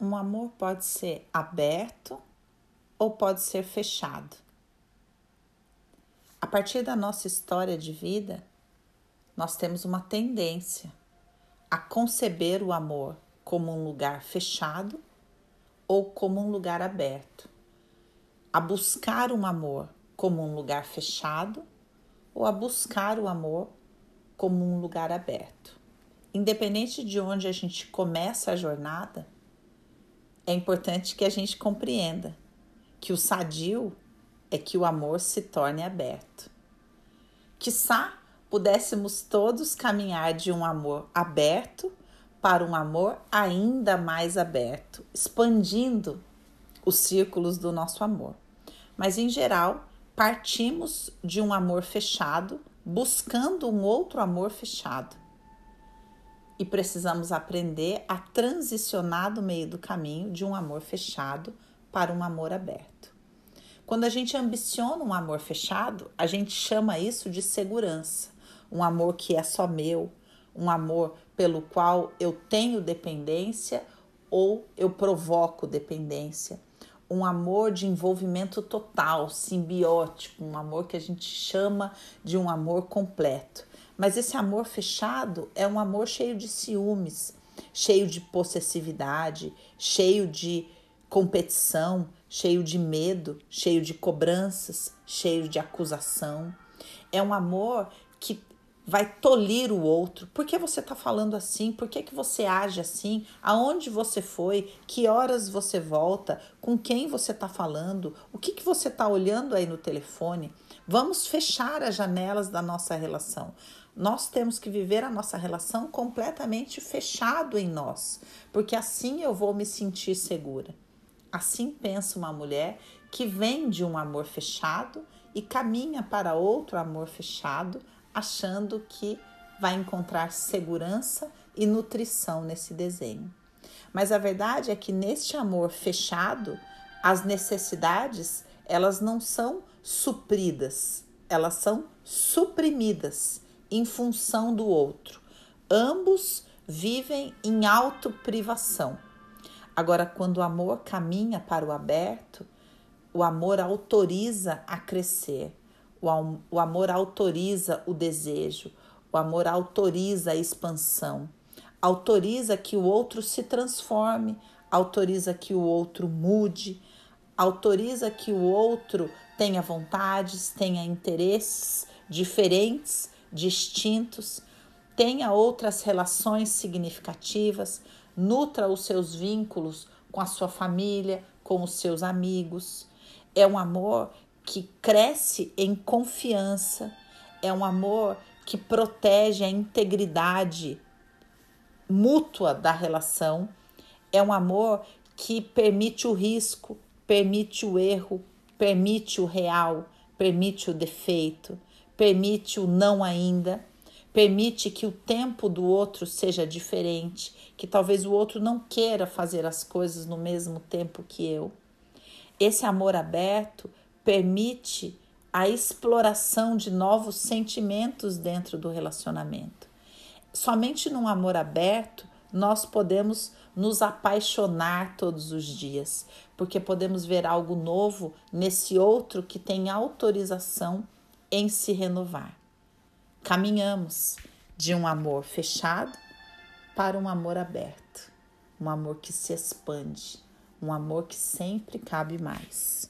Um amor pode ser aberto ou pode ser fechado. A partir da nossa história de vida, nós temos uma tendência a conceber o amor como um lugar fechado ou como um lugar aberto, a buscar um amor como um lugar fechado ou a buscar o amor como um lugar aberto. Independente de onde a gente começa a jornada, é importante que a gente compreenda que o sadio é que o amor se torne aberto. Quissá pudéssemos todos caminhar de um amor aberto para um amor ainda mais aberto, expandindo os círculos do nosso amor. Mas em geral, partimos de um amor fechado, buscando um outro amor fechado. E precisamos aprender a transicionar do meio do caminho de um amor fechado para um amor aberto. Quando a gente ambiciona um amor fechado, a gente chama isso de segurança, um amor que é só meu, um amor pelo qual eu tenho dependência ou eu provoco dependência, um amor de envolvimento total, simbiótico, um amor que a gente chama de um amor completo. Mas esse amor fechado é um amor cheio de ciúmes, cheio de possessividade, cheio de competição, cheio de medo, cheio de cobranças, cheio de acusação. É um amor que vai tolir o outro. Por que você está falando assim? Por que, que você age assim? Aonde você foi? Que horas você volta? Com quem você está falando? O que, que você está olhando aí no telefone? Vamos fechar as janelas da nossa relação. Nós temos que viver a nossa relação completamente fechado em nós, porque assim eu vou me sentir segura. Assim pensa uma mulher que vem de um amor fechado e caminha para outro amor fechado, achando que vai encontrar segurança e nutrição nesse desenho. Mas a verdade é que neste amor fechado, as necessidades, elas não são supridas, elas são suprimidas em função do outro. Ambos vivem em autoprivação. Agora, quando o amor caminha para o aberto, o amor autoriza a crescer, o, amor autoriza o desejo, o amor autoriza a expansão, autoriza que o outro se transforme, autoriza que o outro mude, autoriza que o outro tenha vontades, tenha interesses diferentes, distintos, tenha outras relações significativas nutra os seus vínculos com a sua família, com os seus amigos. É um amor que cresce em confiança, é um amor que protege a integridade mútua da relação, é um amor que permite o risco, permite o erro, permite o real, permite o defeito, permite o não ainda Permite que o tempo do outro seja diferente, que talvez o outro não queira fazer as coisas no mesmo tempo que eu. Esse amor aberto permite a exploração de novos sentimentos dentro do relacionamento. Somente num amor aberto nós podemos nos apaixonar todos os dias, porque podemos ver algo novo nesse outro que tem autorização em se renovar. Caminhamos de um amor fechado para um amor aberto, um amor que se expande, um amor que sempre cabe mais.